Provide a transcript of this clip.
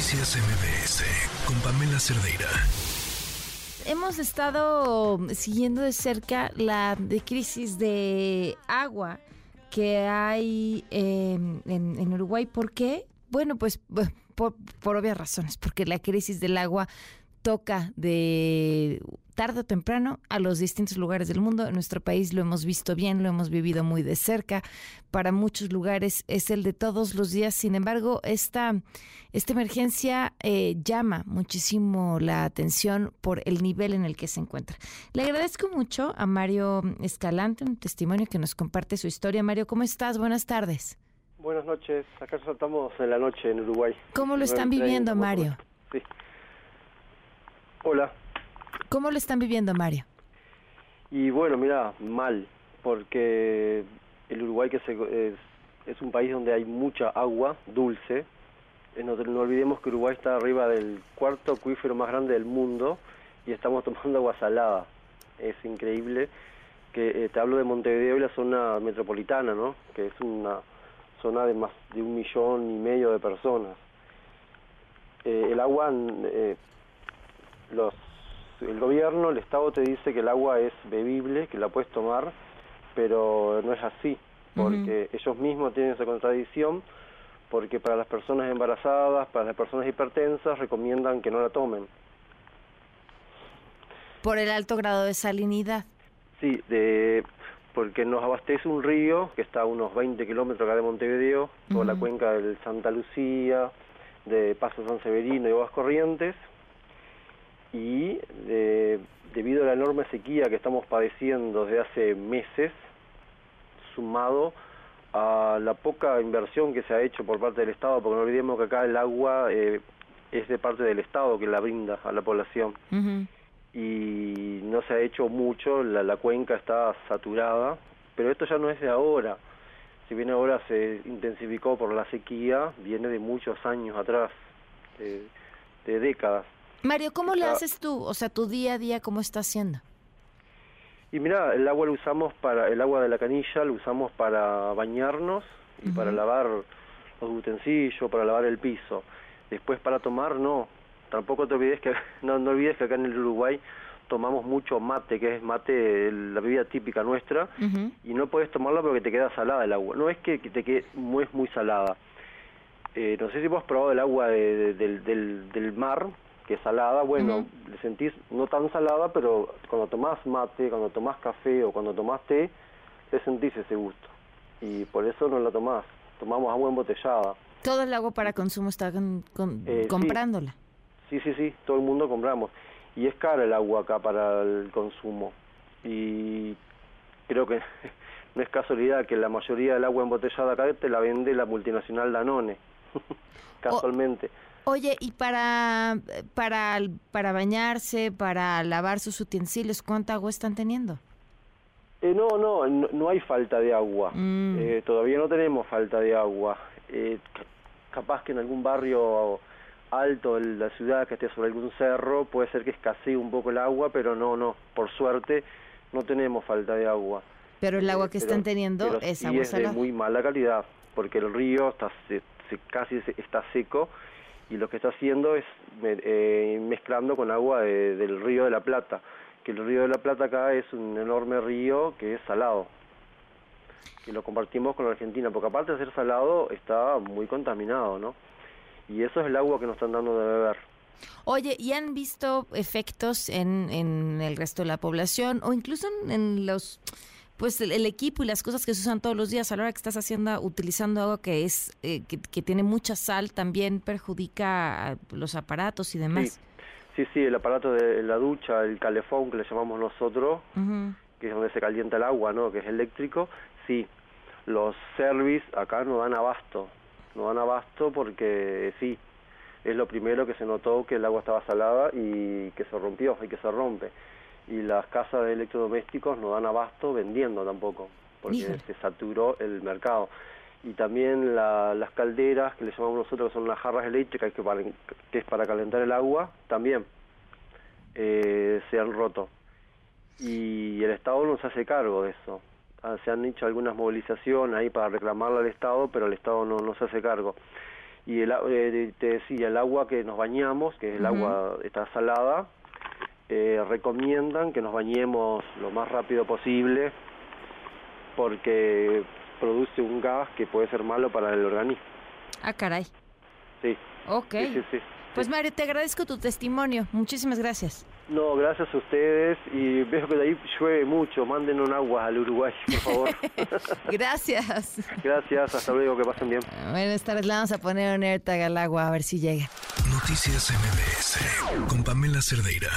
Noticias MBS con Pamela Cerdeira. Hemos estado siguiendo de cerca la de crisis de agua que hay em, en, Uruguay. ¿Por qué? Bueno, pues por, por obvias razones, porque la crisis del agua toca de tarde o temprano a los distintos lugares del mundo. En nuestro país lo hemos visto bien, lo hemos vivido muy de cerca. Para muchos lugares es el de todos los días. Sin embargo, esta, esta emergencia eh, llama muchísimo la atención por el nivel en el que se encuentra. Le agradezco mucho a Mario Escalante, un testimonio que nos comparte su historia. Mario, ¿cómo estás? Buenas tardes. Buenas noches. Acá saltamos en la noche en Uruguay. ¿Cómo lo están viviendo, Mario? Sí. Hola. ¿Cómo lo están viviendo, Mario? Y bueno, mira, mal, porque el Uruguay que es, es, un país donde hay mucha agua dulce. Eh, no, no, olvidemos que Uruguay está arriba del cuarto acuífero más grande del mundo y estamos tomando agua salada. Es increíble que eh, te hablo de Montevideo y la zona metropolitana, ¿no? Que es una zona de más de un millón y medio de personas. Eh, el agua, los el gobierno, el Estado te dice que el agua es bebible, que la puedes tomar, pero no es así, porque ellos mismos tienen esa contradicción, porque para las personas embarazadas, para las personas hipertensas, recomiendan que no la tomen. Por el alto grado de salinidad. Sí, de, porque nos abastece un río que está a unos 20 kilómetros acá de Montevideo, por la cuenca del Santa Lucía, de Paso San Severino y Aguas Corrientes, y debido a la enorme sequía que estamos padeciendo desde hace meses, sumado a la poca inversión que se ha hecho por parte del Estado, porque no olvidemos que acá el agua eh, es de parte del Estado que la brinda a la población. Y no se ha hecho mucho, la, cuenca está saturada, pero esto ya no es de ahora. Si bien ahora se intensificó por la sequía, viene de muchos años atrás, de décadas. Mario, ¿cómo le haces tú? O sea, tu día a día, ¿cómo está haciendo? Y mira, el agua lo usamos para, el agua de la canilla lo usamos para bañarnos y para lavar los utensilios, para lavar el piso. Después para tomar, no. Tampoco te olvides que, no, no olvides que acá en el Uruguay tomamos mucho mate, que es mate, la bebida típica nuestra, y no puedes tomarla porque te queda salada el agua. No es que, te quede muy, muy salada. Eh, no sé si vos has probado el agua del, del, del mar, que salada, bueno, le sentís no tan salada, pero cuando tomás mate, cuando tomás café o cuando tomás té, le sentís ese gusto. Y por eso no la tomás. Tomamos agua embotellada. Todo el agua para consumo está eh, comprándola. Sí. sí, sí, todo el mundo compramos. Y es cara el agua acá para el consumo. Y creo que no es casualidad que la mayoría del agua embotellada acá te la vende la multinacional Danone, casualmente. Oye, ¿y para, para, para bañarse, para lavar sus utensilios, cuánta agua están teniendo? Eh, no, no, no, hay falta de agua. Mm. Eh, todavía no tenemos falta de agua. Eh, capaz que en algún barrio alto de la ciudad que esté sobre algún cerro puede ser que escasee un poco el agua, pero no, no. Por suerte no tenemos falta de agua. Pero el agua que están teniendo es agua es de muy mala calidad, porque el río está casi está seco y lo que está haciendo es eh, mezclando con agua del río de la Plata, que el río de la Plata acá es un enorme río que es salado, y lo compartimos con la Argentina, porque aparte de ser salado está muy contaminado, ¿no? Y eso es el agua que nos están dando de beber. Oye, ¿y han visto efectos en, en el resto de la población o incluso en los pues el, equipo y las cosas que se usan todos los días a la hora que estás haciendo utilizando algo que es eh, que, tiene mucha sal también perjudica los aparatos y demás. Sí. sí el aparato de la ducha el calefón que le llamamos nosotros que es donde se calienta el agua no que es eléctrico. Sí los service acá no dan abasto no dan abasto porque sí es lo primero que se notó que el agua estaba salada y que se rompió y que se rompe y las casas de electrodomésticos no dan abasto vendiendo tampoco, porque se saturó el mercado. Y también las calderas, que le llamamos nosotros, que son las jarras eléctricas, que, para, que es para calentar el agua, también eh, se han roto. Y el Estado no se hace cargo de eso. Ah, se han hecho algunas movilizaciones ahí para reclamarle al Estado, pero el Estado no, no se hace cargo. Y el, eh, te decía, el agua que nos bañamos, que el agua está salada, eh, recomiendan que nos bañemos lo más rápido posible porque produce un gas que puede ser malo para el organismo. Ah, caray. Sí, Ok. sí, sí, sí. Pues Mario, te agradezco tu testimonio. Muchísimas gracias. No, gracias a ustedes y veo que de ahí llueve mucho. Manden un agua al Uruguay, por favor. Gracias. gracias, hasta luego, que pasen bien. Buenas tardes, le vamos a poner un AirTag al agua a ver si llega. Noticias MBS con Pamela Cerdeira.